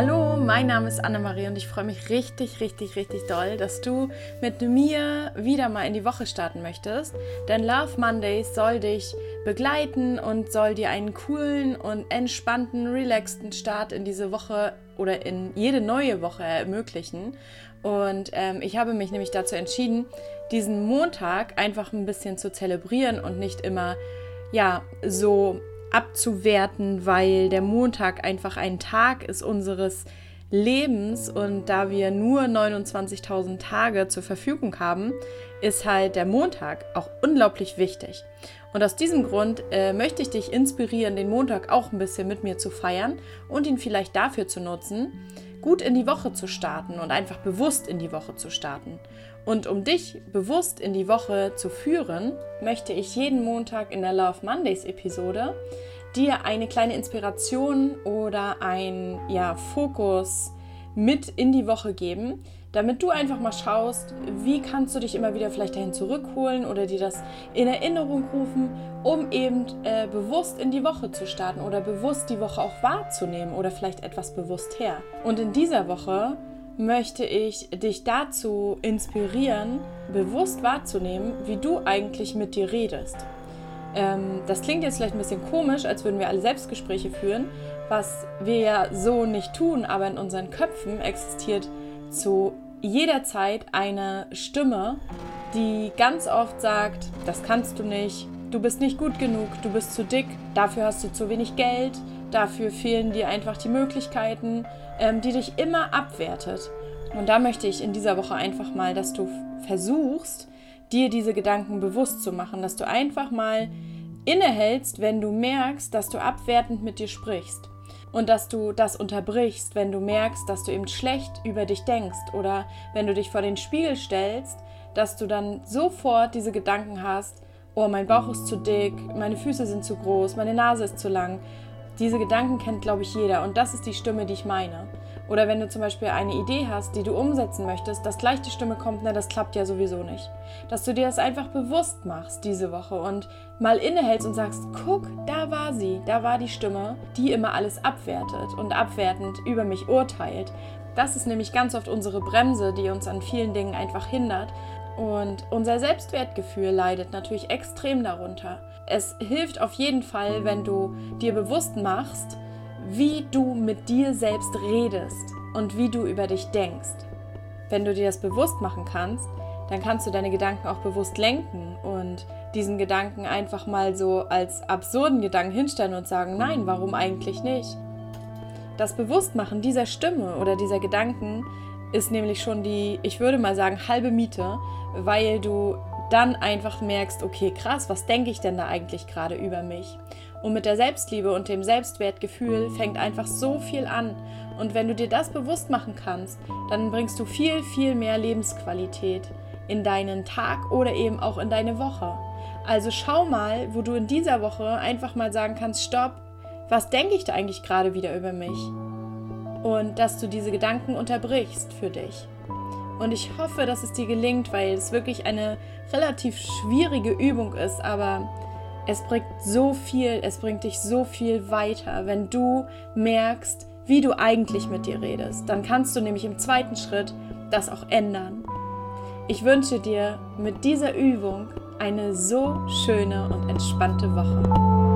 Hallo, mein Name ist Annemarie und ich freue mich richtig, richtig, richtig doll, dass du mit mir wieder mal in die Woche starten möchtest. Denn Love Mondays soll dich begleiten und soll dir einen coolen und entspannten, relaxten Start in diese Woche oder in jede neue Woche ermöglichen. Und ähm, ich habe mich nämlich dazu entschieden, diesen Montag einfach ein bisschen zu zelebrieren und nicht immer ja so abzuwerten, weil der Montag einfach ein Tag ist unseres Lebens und da wir nur 29.000 Tage zur Verfügung haben, ist halt der Montag auch unglaublich wichtig. Und aus diesem Grund äh, möchte ich dich inspirieren, den Montag auch ein bisschen mit mir zu feiern und ihn vielleicht dafür zu nutzen, gut in die Woche zu starten und einfach bewusst in die Woche zu starten. Und um dich bewusst in die Woche zu führen, möchte ich jeden Montag in der Love Mondays Episode dir eine kleine Inspiration oder ein ja, Fokus mit in die Woche geben, damit du einfach mal schaust, wie kannst du dich immer wieder vielleicht dahin zurückholen oder dir das in Erinnerung rufen, um eben äh, bewusst in die Woche zu starten oder bewusst die Woche auch wahrzunehmen oder vielleicht etwas bewusst her. Und in dieser Woche möchte ich dich dazu inspirieren, bewusst wahrzunehmen, wie du eigentlich mit dir redest. Ähm, das klingt jetzt vielleicht ein bisschen komisch, als würden wir alle Selbstgespräche führen, was wir ja so nicht tun, aber in unseren Köpfen existiert zu jeder Zeit eine Stimme, die ganz oft sagt, das kannst du nicht, du bist nicht gut genug, du bist zu dick, dafür hast du zu wenig Geld, dafür fehlen dir einfach die Möglichkeiten, ähm, die dich immer abwertet. Und da möchte ich in dieser Woche einfach mal, dass du versuchst, dir diese Gedanken bewusst zu machen, dass du einfach mal innehältst, wenn du merkst, dass du abwertend mit dir sprichst und dass du das unterbrichst, wenn du merkst, dass du eben schlecht über dich denkst oder wenn du dich vor den Spiegel stellst, dass du dann sofort diese Gedanken hast, oh, mein Bauch ist zu dick, meine Füße sind zu groß, meine Nase ist zu lang. Diese Gedanken kennt, glaube ich, jeder und das ist die Stimme, die ich meine. Oder wenn du zum Beispiel eine Idee hast, die du umsetzen möchtest, dass gleich die Stimme kommt, na, das klappt ja sowieso nicht. Dass du dir das einfach bewusst machst diese Woche und mal innehältst und sagst, guck, da war sie, da war die Stimme, die immer alles abwertet und abwertend über mich urteilt. Das ist nämlich ganz oft unsere Bremse, die uns an vielen Dingen einfach hindert. Und unser Selbstwertgefühl leidet natürlich extrem darunter. Es hilft auf jeden Fall, wenn du dir bewusst machst, wie du mit dir selbst redest und wie du über dich denkst. Wenn du dir das bewusst machen kannst, dann kannst du deine Gedanken auch bewusst lenken und diesen Gedanken einfach mal so als absurden Gedanken hinstellen und sagen, nein, warum eigentlich nicht? Das Bewusstmachen dieser Stimme oder dieser Gedanken ist nämlich schon die, ich würde mal sagen, halbe Miete, weil du dann einfach merkst, okay, krass, was denke ich denn da eigentlich gerade über mich? Und mit der Selbstliebe und dem Selbstwertgefühl fängt einfach so viel an. Und wenn du dir das bewusst machen kannst, dann bringst du viel, viel mehr Lebensqualität in deinen Tag oder eben auch in deine Woche. Also schau mal, wo du in dieser Woche einfach mal sagen kannst, stopp, was denke ich da eigentlich gerade wieder über mich? Und dass du diese Gedanken unterbrichst für dich. Und ich hoffe, dass es dir gelingt, weil es wirklich eine relativ schwierige Übung ist, aber es bringt so viel, es bringt dich so viel weiter, wenn du merkst, wie du eigentlich mit dir redest. Dann kannst du nämlich im zweiten Schritt das auch ändern. Ich wünsche dir mit dieser Übung eine so schöne und entspannte Woche.